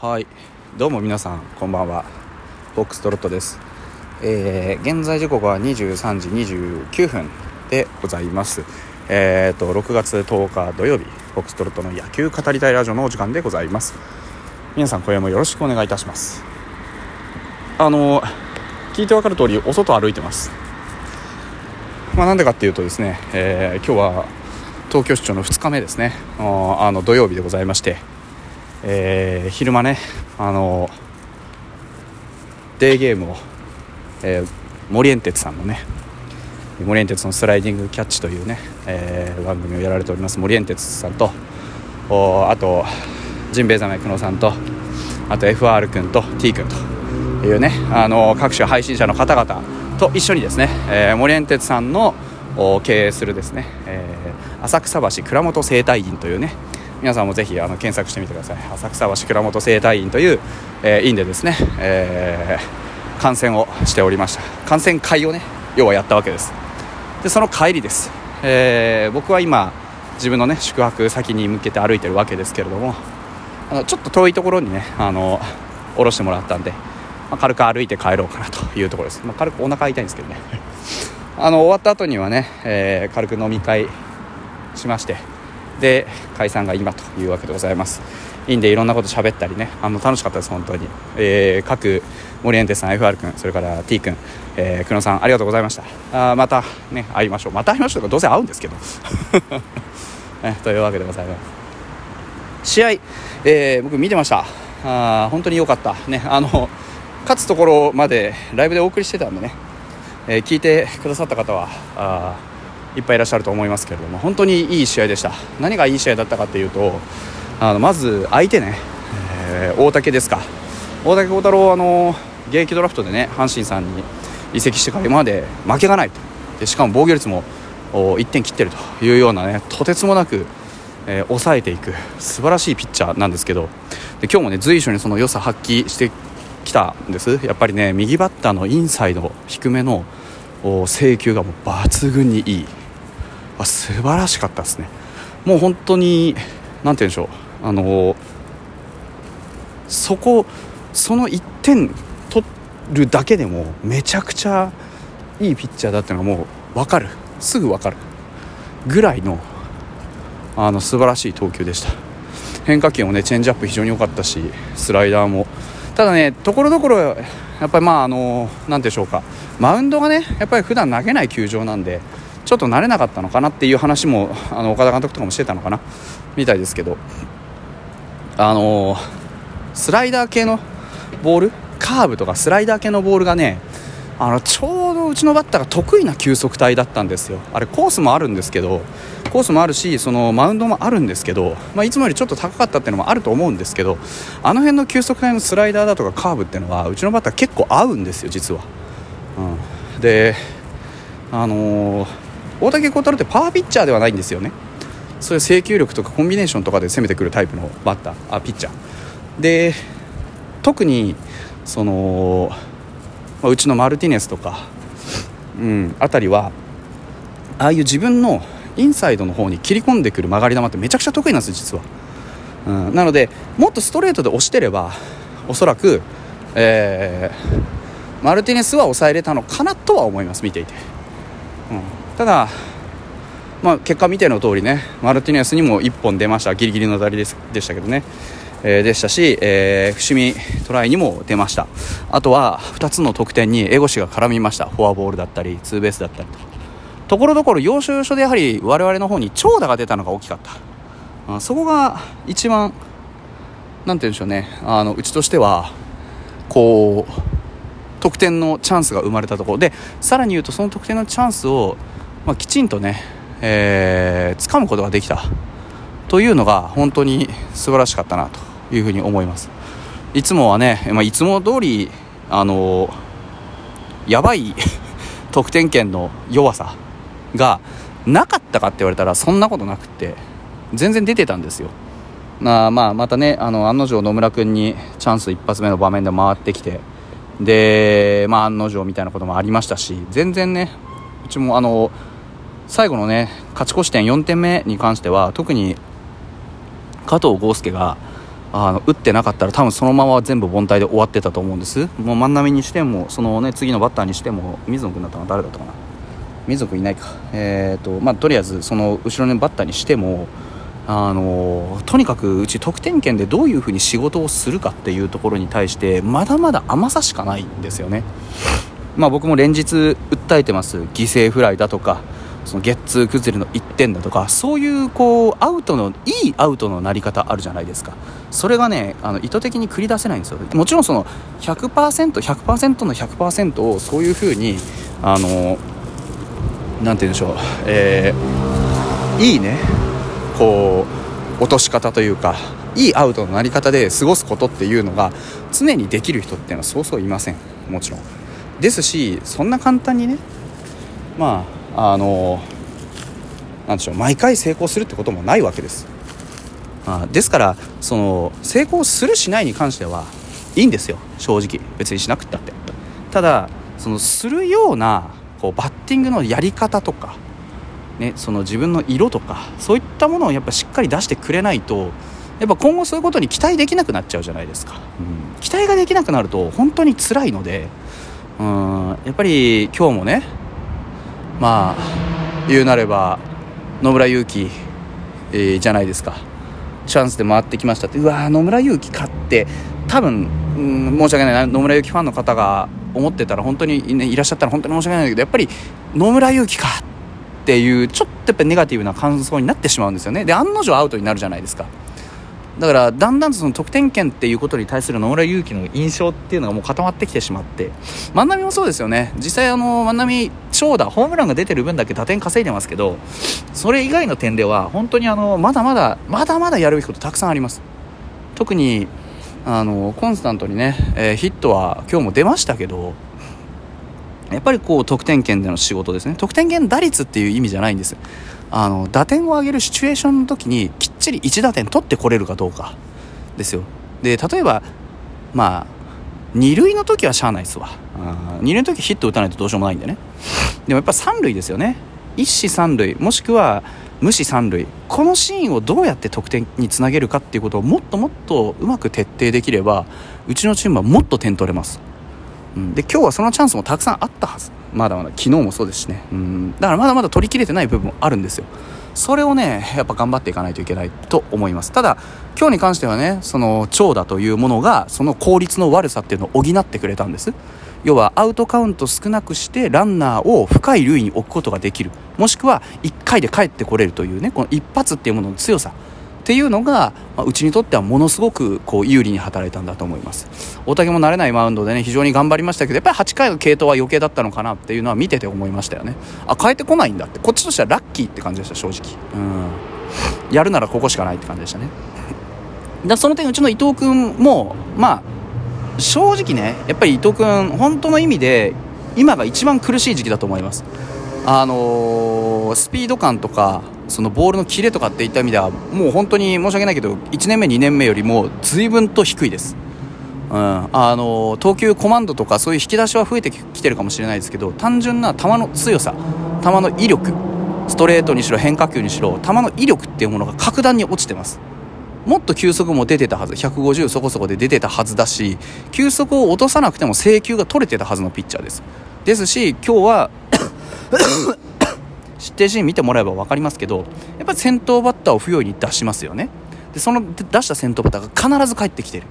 はい。どうも皆さんこんばんは。ボックストロットです、えー、現在時刻は23時29分でございます。えーと6月10日土曜日ボックストロットの野球語りたいラジオのお時間でございます。皆さん今夜もよろしくお願いいたします。あの聞いてわかる通りお外歩いてます。まあなんでかっていうとですね、えー、今日は東京出張の2日目ですね。あの土曜日でございまして。えー、昼間ねあのデーゲームを、えー、森エンテツさんのね森エンテツのスライディングキャッチというね、えー、番組をやられております森エンテツさんとおあとジンベエザメ久野さんとあと FR 君と T 君というねあの各種配信者の方々と一緒にですね、えー、森エンテツさんの経営するですね、えー、浅草橋倉本生態院というね皆さんもぜひあの検索してみてください。浅草橋倉本生態院という、えー、院でですね、えー、観戦をしておりました。観戦会をね要はやったわけです。でその帰りです、えー、僕は今自分のね宿泊先に向けて歩いてるわけですけれどもあのちょっと遠いところにねあの降ろしてもらったんで、まあ、軽く歩いて帰ろうかなというところです、まあ、軽くお腹痛いんですけどね。あの終わった後にはね、えー、軽く飲み会しましてで解散が今というわけでございます。いいんでいろんなこと喋ったりね。あの楽しかったです本当に、えー、各森エンテさん FR 君それから T 君、えー、久野さんありがとうございました。あまたね会いましょう。また会いましょうかどうせ会うんですけど、ね、というわけでございます。試合、えー、僕見てました。あ本当に良かった。ねあの勝つところまでライブでお送りしてたんでね、えー、聞いてくださった方はあいっぱいいらっしゃると思いますけれども本当にいい試合でした。何がいい試合だったかというとあのまず相手ね、えー、大竹ですか。大竹幸太郎あの現役ドラフトでね阪神さんに移籍してから今まで負けがないと。でしかも防御率も1点切ってるというようなねとてつもなく、えー、抑えていく素晴らしいピッチャーなんですけど。で今日もね随所にその良さ発揮してきたんです。やっぱりね右バッターのインサイド低めの制球がもう抜群にいい。あ素晴らしかったですね。もう本当に何て言うんでしょう。あのそこその1点取るだけでもめちゃくちゃいいピッチャーだっていうのがもう分かる。すぐ分かる。ぐらいのあの素晴らしい投球でした。変化球もねチェンジアップ非常に良かったしスライダーも。ただねところどころやっぱりまああの何でしょうか。マウンドがねやっぱり普段投げない球場なんでちょっと慣れなかったのかなっていう話もあの岡田監督とかもしてたのかなみたいですけど。あのスライダー系のボールカーブとかスライダー系のボールがねあのちょうどうちのバッターが得意な球速帯だったんですよ。あれコースもあるんですけどコースもあるしそのマウンドもあるんですけど、まあ、いつもよりちょっと高かったっていうのもあると思うんですけどあの辺の球速帯のスライダーだとかカーブっていうのはうちのバッター結構合うんですよ実は、うん、であのー大竹幸太郎ってパワーピッチャーではないんですよね。そういう制球力とかコンビネーションとかで攻めてくるタイプのバッターあピッチャー。で特にその、まあ、うちのマルティネスとか、うん、あたりはああいう自分のインサイドの方に切り込んでくる曲がり球ってめちゃくちゃ得意なんです実は、うん、なのでもっとストレートで押してればおそらく、えー、マルティネスは抑えれたのかなとは思います見ていて、うん。ただ、まあ、結果見ての通りねマルティネスにも1本出ました。ギリギリの当たりでしたけどね、えー、でしたし、えー、伏見トライにも出ました。あとは2つの得点に江越が絡みました。フォアボールだったりツーベースだったりと。ところどころ要所要所でやはり我々の方に長打が出たのが大きかった。あそこが一番なんて言うんでしょうね。あのうちとしてはこう得点のチャンスが生まれたところ。でさらに言うとその得点のチャンスをまあ、きちんとね、えー、掴むことができたというのが本当に素晴らしかったなというふうに思います。いつもはね、まあ、いつも通りあのやばい 得点圏の弱さがなかったかって言われたらそんなことなくって全然出てたんですよ。まあ、まあまたねあの案の定野村君にチャンス一発目の場面で回ってきてで、まあ、案の定みたいなこともありましたし全然ねうちもあの最後のね勝ち越し点4点目に関しては特に加藤豪将があの打ってなかったら多分そのまま全部凡退で終わってたと思うんです。もう万波にしてもその、ね、次のバッターにしても水野君だったのは誰だったかな？水野君いないか、えーとまあ、とりあえずその後ろのバッターにしてもあのとにかくうち得点圏でどういうふうに仕事をするかっていうところに対してまだまだ甘さしかないんですよね。まあ、僕も連日訴えてます。犠牲フライだとかそのゲッツー崩れの1点だとかそういうこうアウトのいいアウトのなり方あるじゃないですか。それがねあの意図的に繰り出せないんですよ。もちろんその 100%100% 100%の100%をそういうふうにあのなんて言うんでしょう、えー、いいね。こう落とし方というかいいアウトのなり方で過ごすことっていうのが常にできる人っていうのはそうそういません。もちろん。ですしそんな簡単にねまああのなんでしょう毎回成功するってこともないわけです。あですからその成功するしないに関してはいいんですよ。正直。別にしなくったって。ただそのするようなこうバッティングのやり方とか、ね、その自分の色とかそういったものをやっぱしっかり出してくれないとやっぱ今後そういうことに期待できなくなっちゃうじゃないですか、うん、期待ができなくなると本当に辛いのでうんやっぱり今日もねまあ言うなれば野村勇輝、えー、じゃないですか。チャンスで回ってきましたって。うわ野村勇輝勝って多分、うん、申し訳ない野村勇輝ファンの方が思ってたら本当に、ね、いらっしゃったら本当に申し訳ないんだけどやっぱり野村勇輝かっていうちょっとやっぱネガティブな感想になってしまうんですよね。で案の定アウトになるじゃないですか。だからだんだんとその得点圏っていうことに対する野村勇輝の印象っていうのがもう固まってきてしまって。万波もそうですよね。実際あの万波長打ホームランが出てる分だけ打点稼いでますけどそれ以外の点では本当にあのまだまだまだまだやるべきことたくさんあります。特にあのコンスタントにね、えー、ヒットは今日も出ましたけどやっぱりこう得点圏での仕事ですね。得点圏打率っていう意味じゃないんです。あの打点を上げるシチュエーションの時にきっちり1打点取ってこれるかどうかですよ。で例えばまあ二塁の時はしゃあないですわ。二塁の時ヒット打たないとどうしようもないんでね。でもやっぱ三塁ですよね。一死三塁もしくは無視三塁。このシーンをどうやって得点につなげるかっていうことをもっともっとうまく徹底できればうちのチームはもっと点取れます。うん、で今日はそのチャンスもたくさんあったはず。まだまだ昨日もそうですしね、うん、だからまだまだ取りきれてない部分もあるんですよ。それをねやっぱ頑張っていかないといけないと思います。ただ今日に関してはねその長打というものがその効率の悪さっていうのを補ってくれたんです。要はアウトカウント少なくしてランナーを深い塁に置くことができる。もしくは1回で帰ってこれるというねこの一発っていうものの強さ。っていうのが、まあ、うちにとってはものすごくこう有利に働いたんだと思います。大竹も慣れないマウンドでね非常に頑張りましたけどやっぱり8回の継投は余計だったのかなっていうのは見てて思いましたよね。あ変えてこないんだって。こっちとしてはラッキーって感じでした正直。うん。やるならここしかないって感じでしたね。だその点うちの伊藤君もまあ正直ねやっぱり伊藤君本当の意味で今が一番苦しい時期だと思います。ああのスピード感とかそのボールのキレとかっていった意味ではもう本当に申し訳ないけど1年目2年目よりも随分と低いです、うん、あの投球コマンドとかそういう引き出しは増えてきてるかもしれないですけど単純な球の強さ球の威力ストレートにしろ変化球にしろ球の威力っていうものが格段に落ちてます。もっと球速も出てたはず150そこそこで出てたはずだし球速を落とさなくても制球が取れてたはずのピッチャーです。ですし今日は失点シーン見てもらえば分かりますけどやっぱり先頭バッターを不用意に出しますよね。でその出した先頭バッターが必ず帰ってきてる。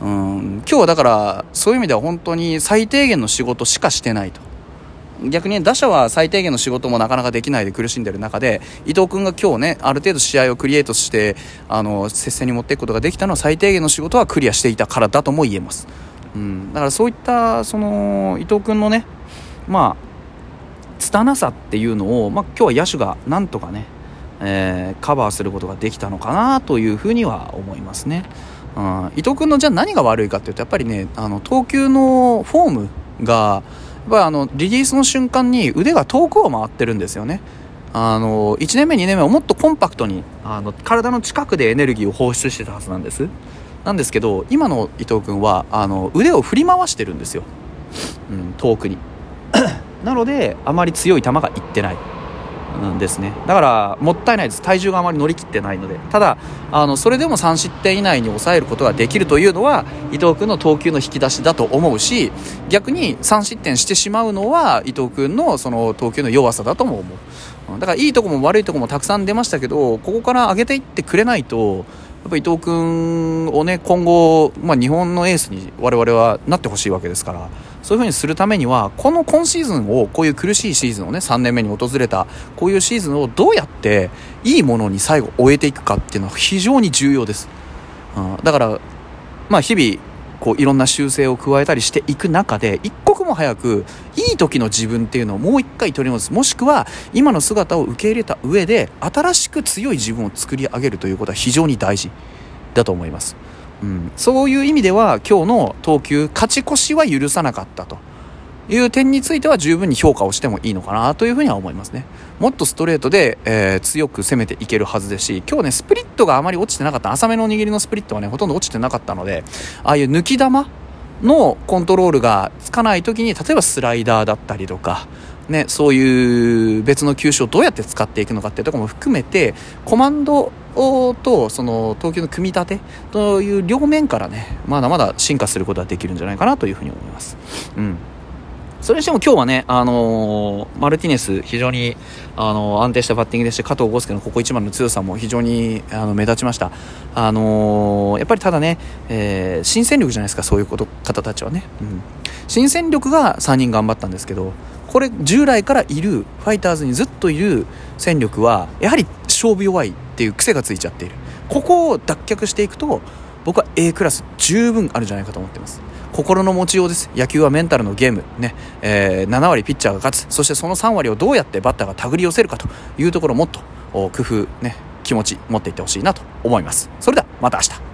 うん。今日はだからそういう意味では本当に最低限の仕事しかしてないと。逆に打者は最低限の仕事もなかなかできないで苦しんでる中で伊藤君が今日ねある程度試合をクリエイトしてあの接戦に持っていくことができたのは最低限の仕事はクリアしていたからだとも言えます、うん、だからそういったその伊藤君のねまあ拙さっていうのを、まあ、今日は野手がなんとかね、えー、カバーすることができたのかなというふうには思いますね。うん、伊藤君のじゃあ何が悪いかっていうとやっぱりねあの投球のフォームがやっぱあのリリースの瞬間に腕が遠くを回ってるんですよね。あの1年目2年目はもっとコンパクトにあの体の近くでエネルギーを放出してたはずなんですなんですけど今の伊藤君はあの腕を振り回してるんですよ、うん、遠くに なのであまり強い球がいってない、んですね。だからもったいないです。体重があまり乗り切ってないので。ただあのそれでも3失点以内に抑えることができるというのは伊藤君の投球の引き出しだと思うし逆に3失点してしまうのは伊藤君のその投球の弱さだとも思う。だからいいとこも悪いとこもたくさん出ましたけどここから上げていってくれないとやっぱ伊藤君をね今後、まあ、日本のエースに我々はなってほしいわけですからそういうふうにするためにはこの今シーズンをこういう苦しいシーズンをね3年目に訪れたこういうシーズンをどうやっていいものに最後終えていくかっていうのは非常に重要です、うん、だからまあ日々こういろんな修正を加えたりしていく中で一も早くいい時の自分っていうのをもう一回取り戻す。もしくは今の姿を受け入れた上で新しく強い自分を作り上げるということは非常に大事だと思います、うん、そういう意味では今日の投球勝ち越しは許さなかったという点については十分に評価をしてもいいのかなというふうには思いますね。もっとストレートで、えー、強く攻めていけるはずですし、今日ね、スプリットがあまり落ちてなかった、浅めの握りのスプリットはね、ほとんど落ちてなかったので、ああいう抜き球のコントロールがつかない時に、例えばスライダーだったりとか、ね、そういう別の球種をどうやって使っていくのかっていうとこも含めて、コマンドとその投球の組み立てという両面からね、まだまだ進化することはできるんじゃないかなというふうに思います。うん。それにしても今日はね、あのー、マルティネス、非常に、あのー、安定したバッティングでして、加藤豪介のここ一番の強さも非常にあの目立ちました。あのー、やっぱりただね、えー、新戦力じゃないですか、そういうこと方たちはね。うん、新戦力が3人頑張ったんですけど、これ、従来からいる、ファイターズにずっといる戦力は、やはり勝負弱いっていう癖がついちゃっている。ここを脱却していくと、僕は A クラス十分あるんじゃないかと思ってます。心の持ちようです。野球はメンタルのゲーム。ね、えー、7割ピッチャーが勝つ。そしてその3割をどうやってバッターが手繰り寄せるかというところもっと工夫ね気持ち持っていってほしいなと思います。それではまた明日。